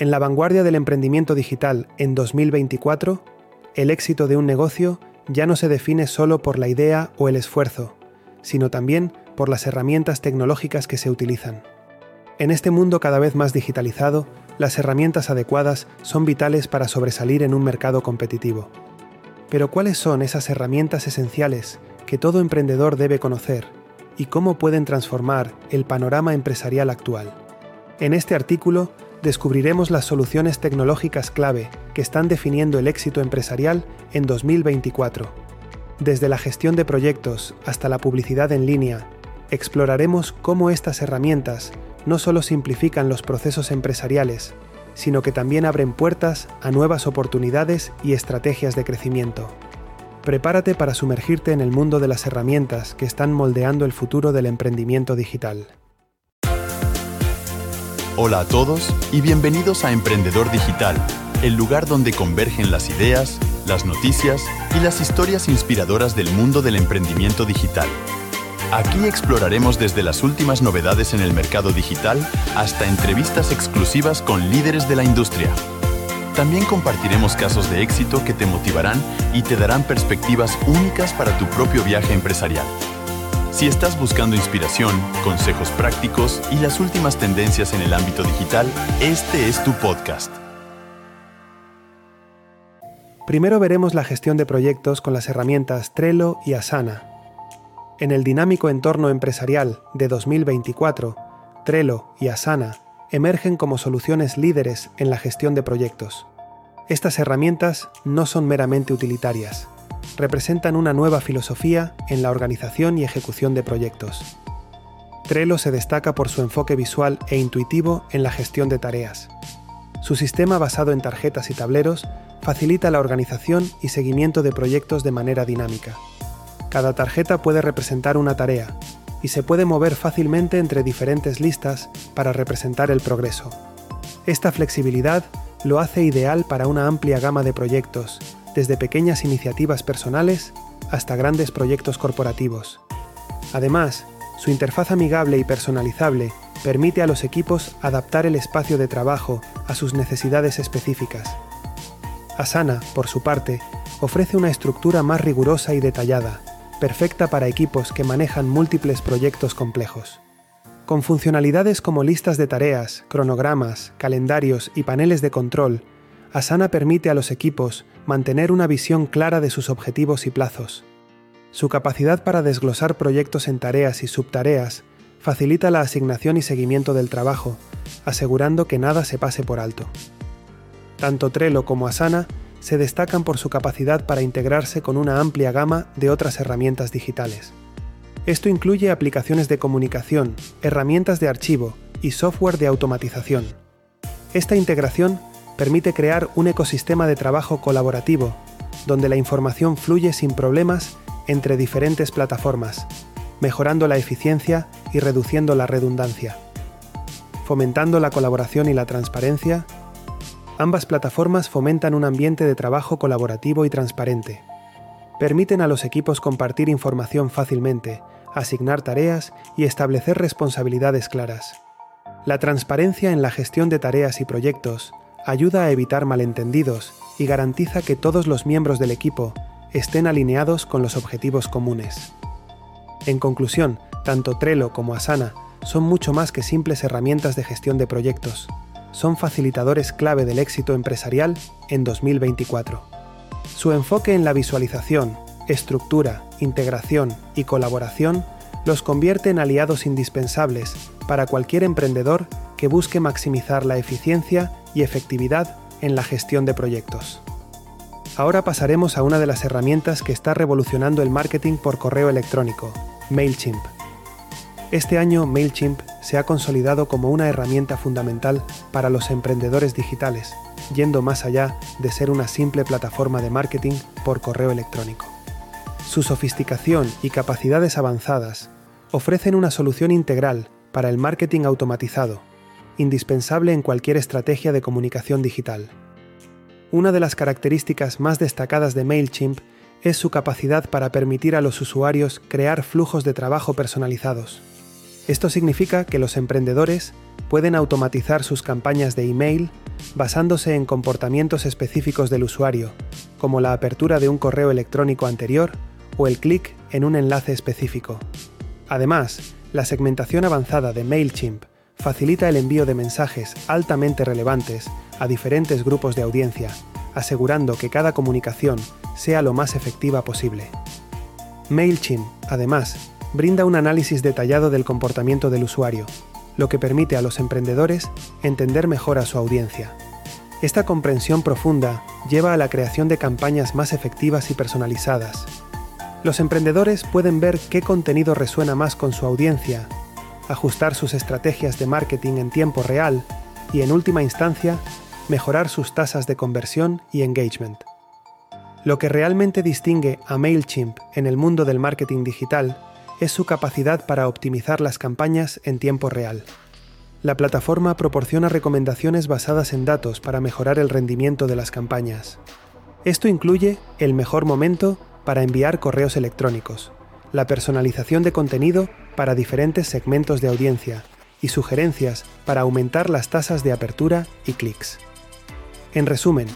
En la vanguardia del emprendimiento digital en 2024, el éxito de un negocio ya no se define solo por la idea o el esfuerzo, sino también por las herramientas tecnológicas que se utilizan. En este mundo cada vez más digitalizado, las herramientas adecuadas son vitales para sobresalir en un mercado competitivo. Pero ¿cuáles son esas herramientas esenciales que todo emprendedor debe conocer y cómo pueden transformar el panorama empresarial actual? En este artículo descubriremos las soluciones tecnológicas clave que están definiendo el éxito empresarial en 2024. Desde la gestión de proyectos hasta la publicidad en línea, exploraremos cómo estas herramientas no solo simplifican los procesos empresariales, sino que también abren puertas a nuevas oportunidades y estrategias de crecimiento. Prepárate para sumergirte en el mundo de las herramientas que están moldeando el futuro del emprendimiento digital. Hola a todos y bienvenidos a Emprendedor Digital, el lugar donde convergen las ideas, las noticias y las historias inspiradoras del mundo del emprendimiento digital. Aquí exploraremos desde las últimas novedades en el mercado digital hasta entrevistas exclusivas con líderes de la industria. También compartiremos casos de éxito que te motivarán y te darán perspectivas únicas para tu propio viaje empresarial. Si estás buscando inspiración, consejos prácticos y las últimas tendencias en el ámbito digital, este es tu podcast. Primero veremos la gestión de proyectos con las herramientas Trello y Asana. En el dinámico entorno empresarial de 2024, Trello y Asana emergen como soluciones líderes en la gestión de proyectos. Estas herramientas no son meramente utilitarias, representan una nueva filosofía en la organización y ejecución de proyectos. Trello se destaca por su enfoque visual e intuitivo en la gestión de tareas. Su sistema basado en tarjetas y tableros facilita la organización y seguimiento de proyectos de manera dinámica. Cada tarjeta puede representar una tarea y se puede mover fácilmente entre diferentes listas para representar el progreso. Esta flexibilidad lo hace ideal para una amplia gama de proyectos desde pequeñas iniciativas personales hasta grandes proyectos corporativos. Además, su interfaz amigable y personalizable permite a los equipos adaptar el espacio de trabajo a sus necesidades específicas. Asana, por su parte, ofrece una estructura más rigurosa y detallada, perfecta para equipos que manejan múltiples proyectos complejos. Con funcionalidades como listas de tareas, cronogramas, calendarios y paneles de control, Asana permite a los equipos mantener una visión clara de sus objetivos y plazos. Su capacidad para desglosar proyectos en tareas y subtareas facilita la asignación y seguimiento del trabajo, asegurando que nada se pase por alto. Tanto Trello como Asana se destacan por su capacidad para integrarse con una amplia gama de otras herramientas digitales. Esto incluye aplicaciones de comunicación, herramientas de archivo y software de automatización. Esta integración permite crear un ecosistema de trabajo colaborativo, donde la información fluye sin problemas entre diferentes plataformas, mejorando la eficiencia y reduciendo la redundancia. Fomentando la colaboración y la transparencia, ambas plataformas fomentan un ambiente de trabajo colaborativo y transparente. Permiten a los equipos compartir información fácilmente, asignar tareas y establecer responsabilidades claras. La transparencia en la gestión de tareas y proyectos ayuda a evitar malentendidos y garantiza que todos los miembros del equipo estén alineados con los objetivos comunes. En conclusión, tanto Trello como Asana son mucho más que simples herramientas de gestión de proyectos. Son facilitadores clave del éxito empresarial en 2024. Su enfoque en la visualización, estructura, integración y colaboración los convierte en aliados indispensables para cualquier emprendedor que busque maximizar la eficiencia y efectividad en la gestión de proyectos. Ahora pasaremos a una de las herramientas que está revolucionando el marketing por correo electrónico, MailChimp. Este año MailChimp se ha consolidado como una herramienta fundamental para los emprendedores digitales, yendo más allá de ser una simple plataforma de marketing por correo electrónico. Su sofisticación y capacidades avanzadas ofrecen una solución integral para el marketing automatizado, indispensable en cualquier estrategia de comunicación digital. Una de las características más destacadas de MailChimp es su capacidad para permitir a los usuarios crear flujos de trabajo personalizados. Esto significa que los emprendedores pueden automatizar sus campañas de email, basándose en comportamientos específicos del usuario, como la apertura de un correo electrónico anterior o el clic en un enlace específico. Además, la segmentación avanzada de MailChimp facilita el envío de mensajes altamente relevantes a diferentes grupos de audiencia, asegurando que cada comunicación sea lo más efectiva posible. MailChimp, además, brinda un análisis detallado del comportamiento del usuario, lo que permite a los emprendedores entender mejor a su audiencia. Esta comprensión profunda lleva a la creación de campañas más efectivas y personalizadas. Los emprendedores pueden ver qué contenido resuena más con su audiencia, ajustar sus estrategias de marketing en tiempo real y, en última instancia, mejorar sus tasas de conversión y engagement. Lo que realmente distingue a MailChimp en el mundo del marketing digital es su capacidad para optimizar las campañas en tiempo real. La plataforma proporciona recomendaciones basadas en datos para mejorar el rendimiento de las campañas. Esto incluye el mejor momento para enviar correos electrónicos, la personalización de contenido para diferentes segmentos de audiencia y sugerencias para aumentar las tasas de apertura y clics. En resumen,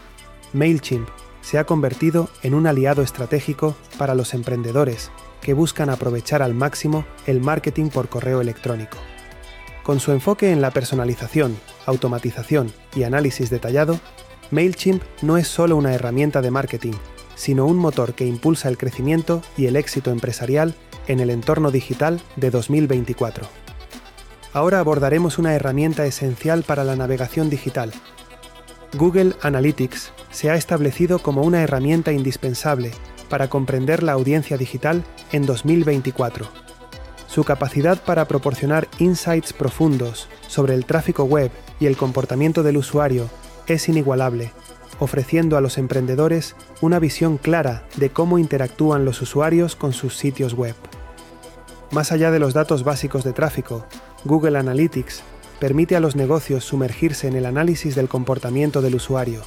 MailChimp se ha convertido en un aliado estratégico para los emprendedores que buscan aprovechar al máximo el marketing por correo electrónico. Con su enfoque en la personalización, automatización y análisis detallado, MailChimp no es solo una herramienta de marketing, sino un motor que impulsa el crecimiento y el éxito empresarial en el entorno digital de 2024. Ahora abordaremos una herramienta esencial para la navegación digital. Google Analytics se ha establecido como una herramienta indispensable para comprender la audiencia digital en 2024. Su capacidad para proporcionar insights profundos sobre el tráfico web y el comportamiento del usuario es inigualable, ofreciendo a los emprendedores una visión clara de cómo interactúan los usuarios con sus sitios web. Más allá de los datos básicos de tráfico, Google Analytics permite a los negocios sumergirse en el análisis del comportamiento del usuario,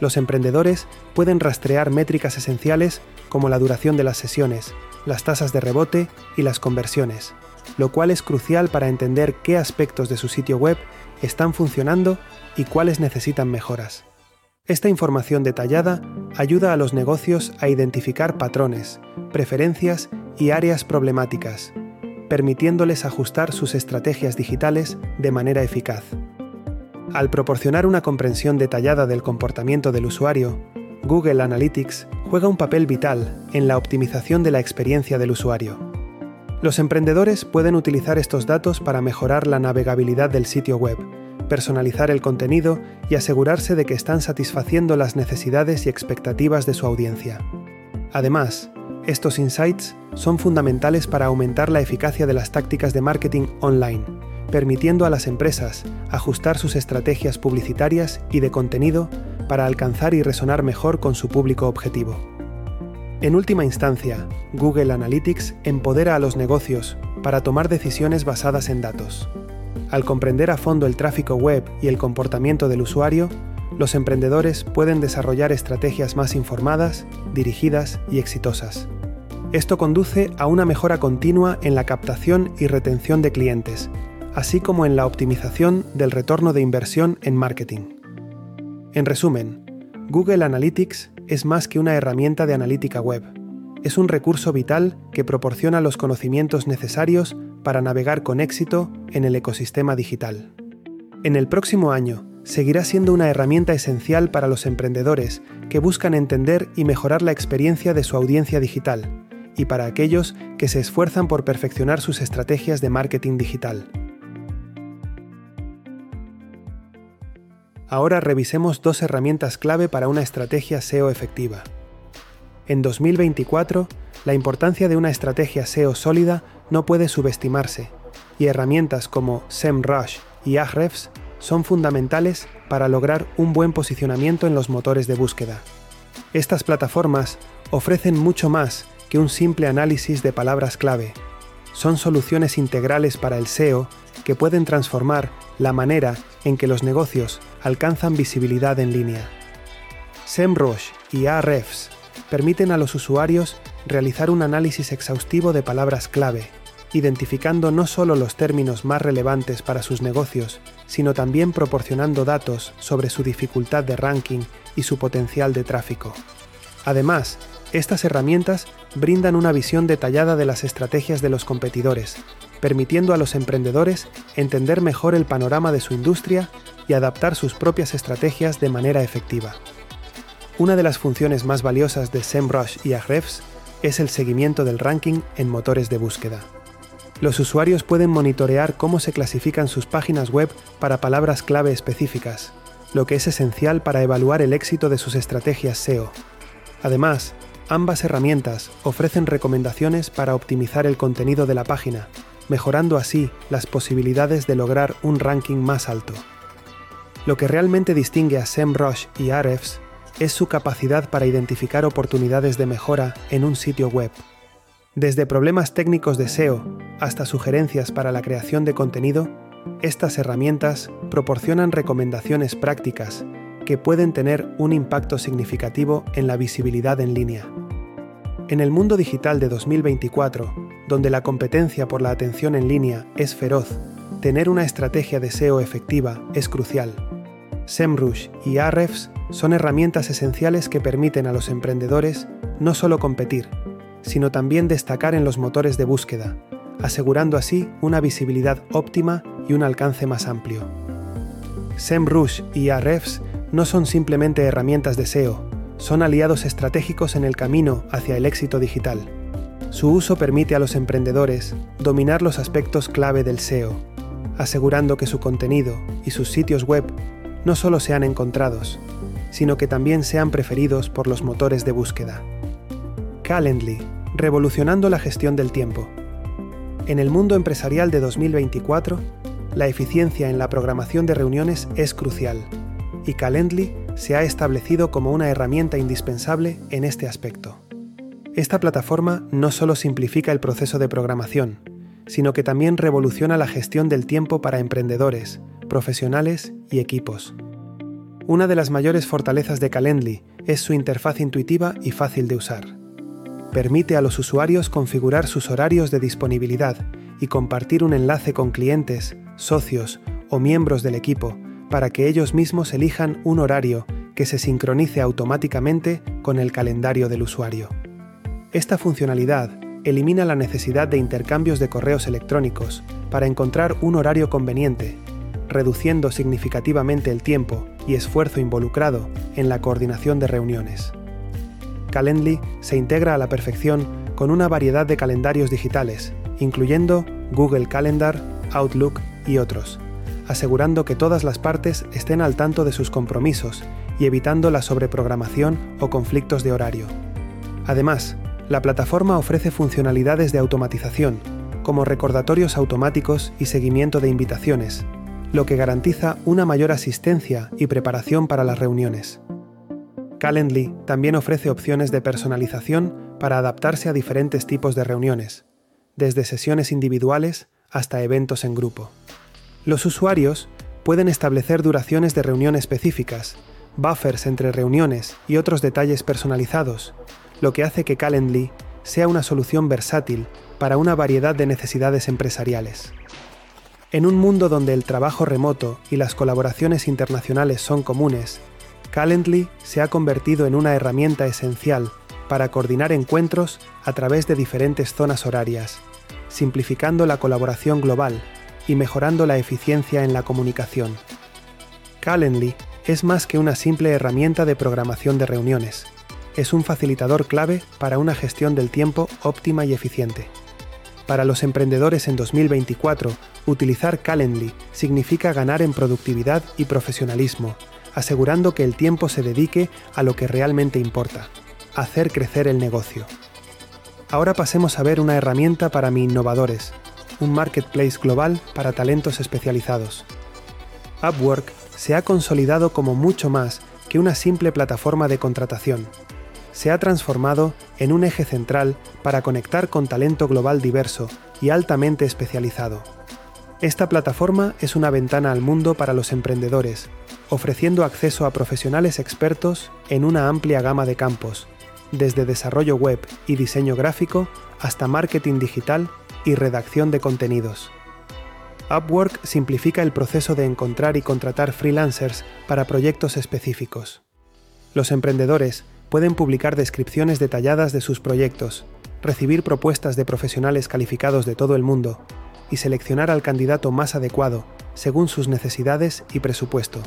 los emprendedores pueden rastrear métricas esenciales como la duración de las sesiones, las tasas de rebote y las conversiones, lo cual es crucial para entender qué aspectos de su sitio web están funcionando y cuáles necesitan mejoras. Esta información detallada ayuda a los negocios a identificar patrones, preferencias y áreas problemáticas, permitiéndoles ajustar sus estrategias digitales de manera eficaz. Al proporcionar una comprensión detallada del comportamiento del usuario, Google Analytics juega un papel vital en la optimización de la experiencia del usuario. Los emprendedores pueden utilizar estos datos para mejorar la navegabilidad del sitio web, personalizar el contenido y asegurarse de que están satisfaciendo las necesidades y expectativas de su audiencia. Además, estos insights son fundamentales para aumentar la eficacia de las tácticas de marketing online permitiendo a las empresas ajustar sus estrategias publicitarias y de contenido para alcanzar y resonar mejor con su público objetivo. En última instancia, Google Analytics empodera a los negocios para tomar decisiones basadas en datos. Al comprender a fondo el tráfico web y el comportamiento del usuario, los emprendedores pueden desarrollar estrategias más informadas, dirigidas y exitosas. Esto conduce a una mejora continua en la captación y retención de clientes, así como en la optimización del retorno de inversión en marketing. En resumen, Google Analytics es más que una herramienta de analítica web. Es un recurso vital que proporciona los conocimientos necesarios para navegar con éxito en el ecosistema digital. En el próximo año, seguirá siendo una herramienta esencial para los emprendedores que buscan entender y mejorar la experiencia de su audiencia digital, y para aquellos que se esfuerzan por perfeccionar sus estrategias de marketing digital. Ahora revisemos dos herramientas clave para una estrategia SEO efectiva. En 2024, la importancia de una estrategia SEO sólida no puede subestimarse, y herramientas como SEMrush y Ahrefs son fundamentales para lograr un buen posicionamiento en los motores de búsqueda. Estas plataformas ofrecen mucho más que un simple análisis de palabras clave. Son soluciones integrales para el SEO que pueden transformar la manera en que los negocios alcanzan visibilidad en línea. SEMrush y Ahrefs permiten a los usuarios realizar un análisis exhaustivo de palabras clave, identificando no solo los términos más relevantes para sus negocios, sino también proporcionando datos sobre su dificultad de ranking y su potencial de tráfico. Además, estas herramientas brindan una visión detallada de las estrategias de los competidores, permitiendo a los emprendedores entender mejor el panorama de su industria y adaptar sus propias estrategias de manera efectiva. Una de las funciones más valiosas de SEMrush y Ahrefs es el seguimiento del ranking en motores de búsqueda. Los usuarios pueden monitorear cómo se clasifican sus páginas web para palabras clave específicas, lo que es esencial para evaluar el éxito de sus estrategias SEO. Además, ambas herramientas ofrecen recomendaciones para optimizar el contenido de la página, mejorando así las posibilidades de lograr un ranking más alto. Lo que realmente distingue a SEMrush y Ahrefs es su capacidad para identificar oportunidades de mejora en un sitio web. Desde problemas técnicos de SEO hasta sugerencias para la creación de contenido, estas herramientas proporcionan recomendaciones prácticas que pueden tener un impacto significativo en la visibilidad en línea. En el mundo digital de 2024, donde la competencia por la atención en línea es feroz, tener una estrategia de SEO efectiva es crucial. SEMrush y Ahrefs son herramientas esenciales que permiten a los emprendedores no solo competir, sino también destacar en los motores de búsqueda, asegurando así una visibilidad óptima y un alcance más amplio. SEMrush y Ahrefs no son simplemente herramientas de SEO, son aliados estratégicos en el camino hacia el éxito digital. Su uso permite a los emprendedores dominar los aspectos clave del SEO, asegurando que su contenido y sus sitios web no solo sean encontrados, sino que también sean preferidos por los motores de búsqueda. Calendly, revolucionando la gestión del tiempo. En el mundo empresarial de 2024, la eficiencia en la programación de reuniones es crucial, y Calendly se ha establecido como una herramienta indispensable en este aspecto. Esta plataforma no solo simplifica el proceso de programación, sino que también revoluciona la gestión del tiempo para emprendedores, profesionales y equipos. Una de las mayores fortalezas de Calendly es su interfaz intuitiva y fácil de usar. Permite a los usuarios configurar sus horarios de disponibilidad y compartir un enlace con clientes, socios o miembros del equipo para que ellos mismos elijan un horario que se sincronice automáticamente con el calendario del usuario. Esta funcionalidad elimina la necesidad de intercambios de correos electrónicos para encontrar un horario conveniente, reduciendo significativamente el tiempo y esfuerzo involucrado en la coordinación de reuniones. Calendly se integra a la perfección con una variedad de calendarios digitales, incluyendo Google Calendar, Outlook y otros, asegurando que todas las partes estén al tanto de sus compromisos y evitando la sobreprogramación o conflictos de horario. Además, la plataforma ofrece funcionalidades de automatización, como recordatorios automáticos y seguimiento de invitaciones, lo que garantiza una mayor asistencia y preparación para las reuniones. Calendly también ofrece opciones de personalización para adaptarse a diferentes tipos de reuniones, desde sesiones individuales hasta eventos en grupo. Los usuarios pueden establecer duraciones de reunión específicas, buffers entre reuniones y otros detalles personalizados, lo que hace que Calendly sea una solución versátil para una variedad de necesidades empresariales. En un mundo donde el trabajo remoto y las colaboraciones internacionales son comunes, Calendly se ha convertido en una herramienta esencial para coordinar encuentros a través de diferentes zonas horarias, simplificando la colaboración global y mejorando la eficiencia en la comunicación. Calendly es más que una simple herramienta de programación de reuniones. Es un facilitador clave para una gestión del tiempo óptima y eficiente. Para los emprendedores en 2024, utilizar Calendly significa ganar en productividad y profesionalismo, asegurando que el tiempo se dedique a lo que realmente importa, hacer crecer el negocio. Ahora pasemos a ver una herramienta para mi innovadores, un marketplace global para talentos especializados. Upwork se ha consolidado como mucho más que una simple plataforma de contratación. Se ha transformado en un eje central para conectar con talento global diverso y altamente especializado. Esta plataforma es una ventana al mundo para los emprendedores, ofreciendo acceso a profesionales expertos en una amplia gama de campos, desde desarrollo web y diseño gráfico hasta marketing digital y redacción de contenidos. Upwork simplifica el proceso de encontrar y contratar freelancers para proyectos específicos. Los emprendedores pueden publicar descripciones detalladas de sus proyectos, recibir propuestas de profesionales calificados de todo el mundo y seleccionar al candidato más adecuado según sus necesidades y presupuesto.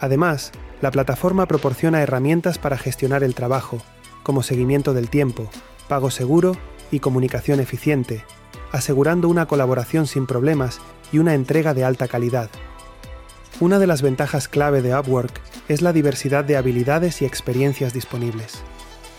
Además, la plataforma proporciona herramientas para gestionar el trabajo, como seguimiento del tiempo, pago seguro y comunicación eficiente, asegurando una colaboración sin problemas y una entrega de alta calidad. Una de las ventajas clave de Upwork es la diversidad de habilidades y experiencias disponibles.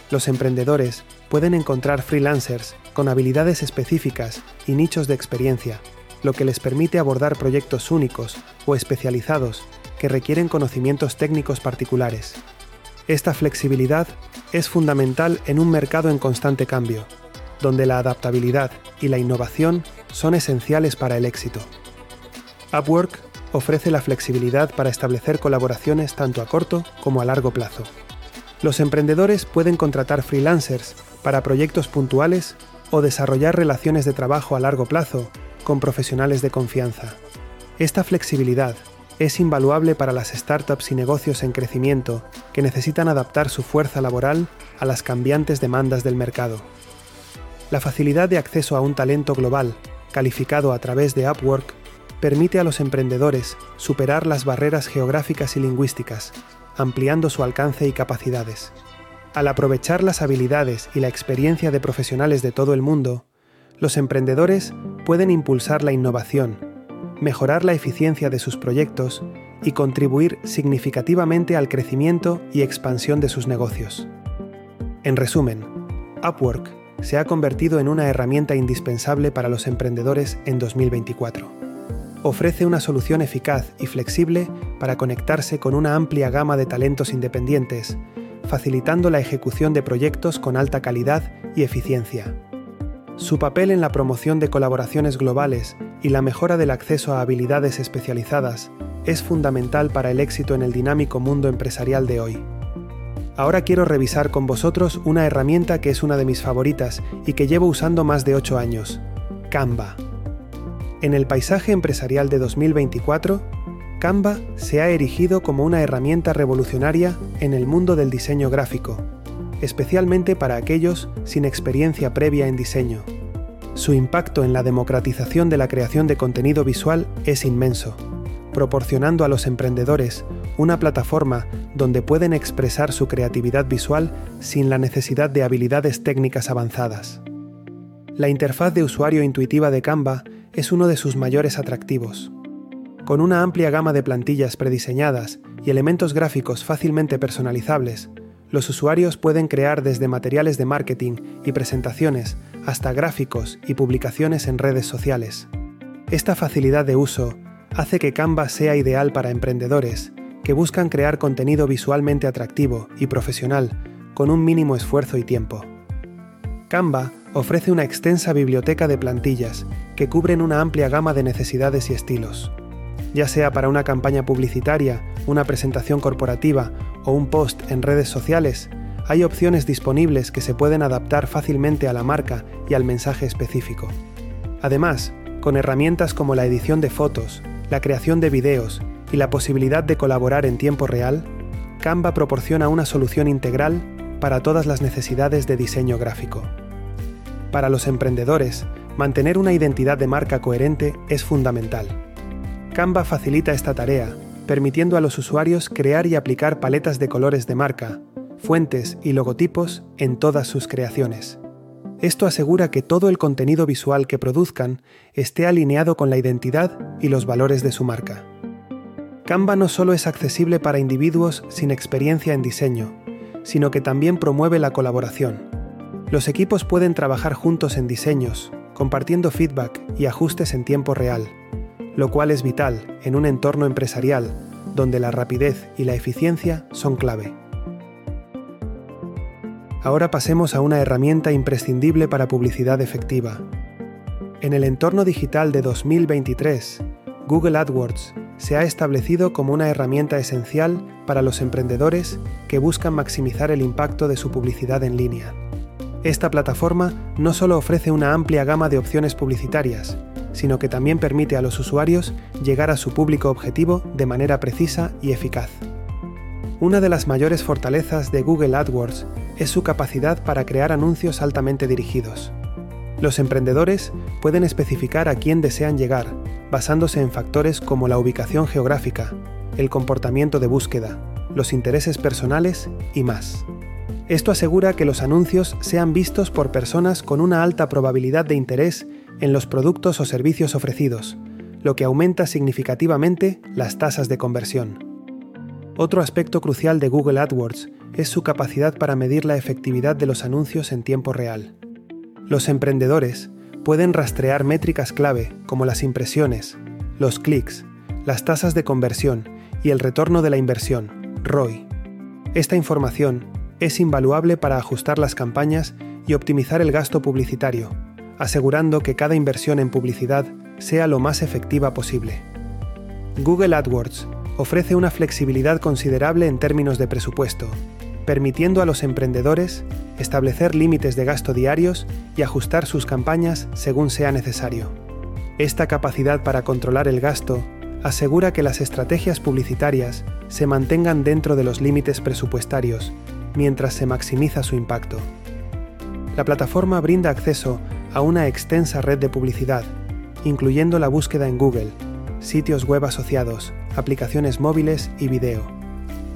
Los emprendedores pueden encontrar freelancers con habilidades específicas y nichos de experiencia, lo que les permite abordar proyectos únicos o especializados que requieren conocimientos técnicos particulares. Esta flexibilidad es fundamental en un mercado en constante cambio, donde la adaptabilidad y la innovación son esenciales para el éxito. Upwork ofrece la flexibilidad para establecer colaboraciones tanto a corto como a largo plazo. Los emprendedores pueden contratar freelancers para proyectos puntuales o desarrollar relaciones de trabajo a largo plazo con profesionales de confianza. Esta flexibilidad es invaluable para las startups y negocios en crecimiento que necesitan adaptar su fuerza laboral a las cambiantes demandas del mercado. La facilidad de acceso a un talento global, calificado a través de Upwork, permite a los emprendedores superar las barreras geográficas y lingüísticas, ampliando su alcance y capacidades. Al aprovechar las habilidades y la experiencia de profesionales de todo el mundo, los emprendedores pueden impulsar la innovación, mejorar la eficiencia de sus proyectos y contribuir significativamente al crecimiento y expansión de sus negocios. En resumen, Upwork se ha convertido en una herramienta indispensable para los emprendedores en 2024 ofrece una solución eficaz y flexible para conectarse con una amplia gama de talentos independientes, facilitando la ejecución de proyectos con alta calidad y eficiencia. Su papel en la promoción de colaboraciones globales y la mejora del acceso a habilidades especializadas es fundamental para el éxito en el dinámico mundo empresarial de hoy. Ahora quiero revisar con vosotros una herramienta que es una de mis favoritas y que llevo usando más de 8 años, Canva. En el paisaje empresarial de 2024, Canva se ha erigido como una herramienta revolucionaria en el mundo del diseño gráfico, especialmente para aquellos sin experiencia previa en diseño. Su impacto en la democratización de la creación de contenido visual es inmenso, proporcionando a los emprendedores una plataforma donde pueden expresar su creatividad visual sin la necesidad de habilidades técnicas avanzadas. La interfaz de usuario intuitiva de Canva es uno de sus mayores atractivos. Con una amplia gama de plantillas prediseñadas y elementos gráficos fácilmente personalizables, los usuarios pueden crear desde materiales de marketing y presentaciones hasta gráficos y publicaciones en redes sociales. Esta facilidad de uso hace que Canva sea ideal para emprendedores que buscan crear contenido visualmente atractivo y profesional con un mínimo esfuerzo y tiempo. Canva ofrece una extensa biblioteca de plantillas que cubren una amplia gama de necesidades y estilos. Ya sea para una campaña publicitaria, una presentación corporativa o un post en redes sociales, hay opciones disponibles que se pueden adaptar fácilmente a la marca y al mensaje específico. Además, con herramientas como la edición de fotos, la creación de videos y la posibilidad de colaborar en tiempo real, Canva proporciona una solución integral para todas las necesidades de diseño gráfico. Para los emprendedores, mantener una identidad de marca coherente es fundamental. Canva facilita esta tarea, permitiendo a los usuarios crear y aplicar paletas de colores de marca, fuentes y logotipos en todas sus creaciones. Esto asegura que todo el contenido visual que produzcan esté alineado con la identidad y los valores de su marca. Canva no solo es accesible para individuos sin experiencia en diseño, sino que también promueve la colaboración los equipos pueden trabajar juntos en diseños, compartiendo feedback y ajustes en tiempo real, lo cual es vital en un entorno empresarial donde la rapidez y la eficiencia son clave. Ahora pasemos a una herramienta imprescindible para publicidad efectiva. En el entorno digital de 2023, Google AdWords se ha establecido como una herramienta esencial para los emprendedores que buscan maximizar el impacto de su publicidad en línea. Esta plataforma no solo ofrece una amplia gama de opciones publicitarias, sino que también permite a los usuarios llegar a su público objetivo de manera precisa y eficaz. Una de las mayores fortalezas de Google AdWords es su capacidad para crear anuncios altamente dirigidos. Los emprendedores pueden especificar a quién desean llegar, basándose en factores como la ubicación geográfica, el comportamiento de búsqueda, los intereses personales y más. Esto asegura que los anuncios sean vistos por personas con una alta probabilidad de interés en los productos o servicios ofrecidos, lo que aumenta significativamente las tasas de conversión. Otro aspecto crucial de Google AdWords es su capacidad para medir la efectividad de los anuncios en tiempo real. Los emprendedores pueden rastrear métricas clave como las impresiones, los clics, las tasas de conversión y el retorno de la inversión, ROI. Esta información es invaluable para ajustar las campañas y optimizar el gasto publicitario, asegurando que cada inversión en publicidad sea lo más efectiva posible. Google AdWords ofrece una flexibilidad considerable en términos de presupuesto, permitiendo a los emprendedores establecer límites de gasto diarios y ajustar sus campañas según sea necesario. Esta capacidad para controlar el gasto asegura que las estrategias publicitarias se mantengan dentro de los límites presupuestarios mientras se maximiza su impacto. La plataforma brinda acceso a una extensa red de publicidad, incluyendo la búsqueda en Google, sitios web asociados, aplicaciones móviles y video.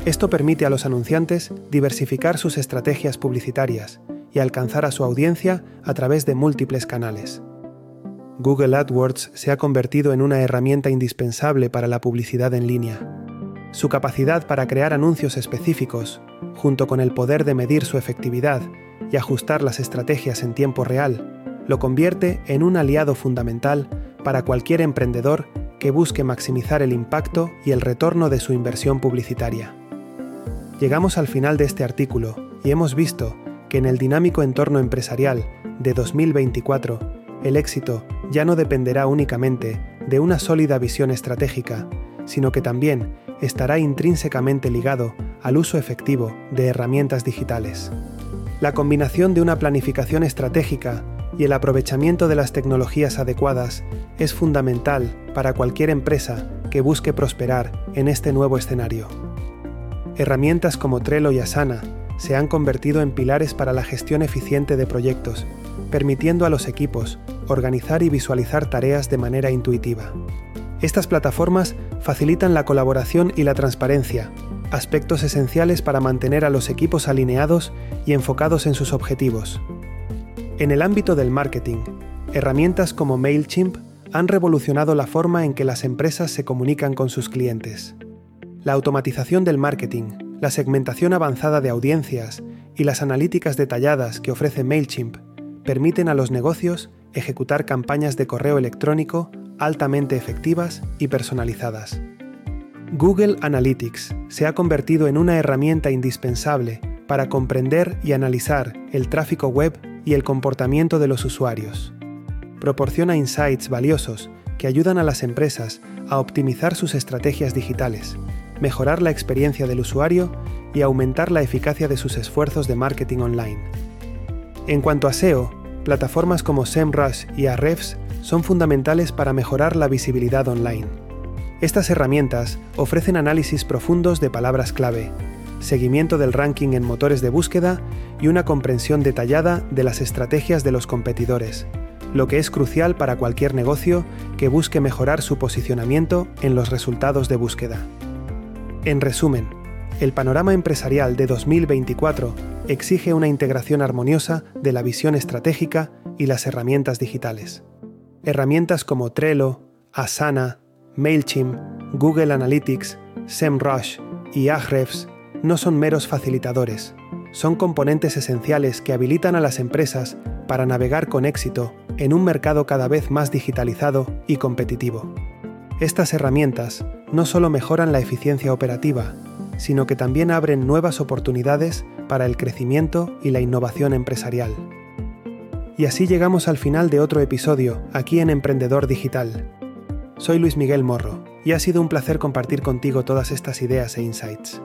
Esto permite a los anunciantes diversificar sus estrategias publicitarias y alcanzar a su audiencia a través de múltiples canales. Google AdWords se ha convertido en una herramienta indispensable para la publicidad en línea. Su capacidad para crear anuncios específicos, junto con el poder de medir su efectividad y ajustar las estrategias en tiempo real, lo convierte en un aliado fundamental para cualquier emprendedor que busque maximizar el impacto y el retorno de su inversión publicitaria. Llegamos al final de este artículo y hemos visto que en el dinámico entorno empresarial de 2024, el éxito ya no dependerá únicamente de una sólida visión estratégica, sino que también estará intrínsecamente ligado al uso efectivo de herramientas digitales. La combinación de una planificación estratégica y el aprovechamiento de las tecnologías adecuadas es fundamental para cualquier empresa que busque prosperar en este nuevo escenario. Herramientas como Trello y Asana se han convertido en pilares para la gestión eficiente de proyectos, permitiendo a los equipos organizar y visualizar tareas de manera intuitiva. Estas plataformas facilitan la colaboración y la transparencia, aspectos esenciales para mantener a los equipos alineados y enfocados en sus objetivos. En el ámbito del marketing, herramientas como MailChimp han revolucionado la forma en que las empresas se comunican con sus clientes. La automatización del marketing, la segmentación avanzada de audiencias y las analíticas detalladas que ofrece MailChimp permiten a los negocios ejecutar campañas de correo electrónico altamente efectivas y personalizadas. Google Analytics se ha convertido en una herramienta indispensable para comprender y analizar el tráfico web y el comportamiento de los usuarios. Proporciona insights valiosos que ayudan a las empresas a optimizar sus estrategias digitales, mejorar la experiencia del usuario y aumentar la eficacia de sus esfuerzos de marketing online. En cuanto a SEO, plataformas como SEMrush y Ahrefs son fundamentales para mejorar la visibilidad online. Estas herramientas ofrecen análisis profundos de palabras clave, seguimiento del ranking en motores de búsqueda y una comprensión detallada de las estrategias de los competidores, lo que es crucial para cualquier negocio que busque mejorar su posicionamiento en los resultados de búsqueda. En resumen, el panorama empresarial de 2024 exige una integración armoniosa de la visión estratégica y las herramientas digitales. Herramientas como Trello, Asana, MailChimp, Google Analytics, SEMrush y Ahrefs no son meros facilitadores, son componentes esenciales que habilitan a las empresas para navegar con éxito en un mercado cada vez más digitalizado y competitivo. Estas herramientas no solo mejoran la eficiencia operativa, sino que también abren nuevas oportunidades para el crecimiento y la innovación empresarial. Y así llegamos al final de otro episodio aquí en Emprendedor Digital. Soy Luis Miguel Morro y ha sido un placer compartir contigo todas estas ideas e insights.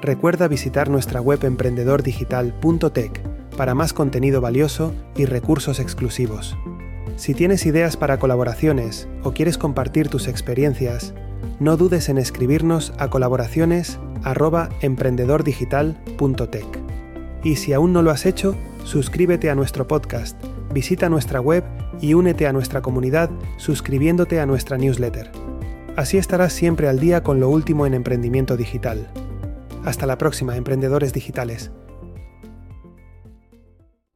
Recuerda visitar nuestra web emprendedordigital.tech para más contenido valioso y recursos exclusivos. Si tienes ideas para colaboraciones o quieres compartir tus experiencias, no dudes en escribirnos a colaboraciones@emprendedordigital.tech. Y si aún no lo has hecho, suscríbete a nuestro podcast, visita nuestra web y únete a nuestra comunidad suscribiéndote a nuestra newsletter. Así estarás siempre al día con lo último en emprendimiento digital. Hasta la próxima, emprendedores digitales.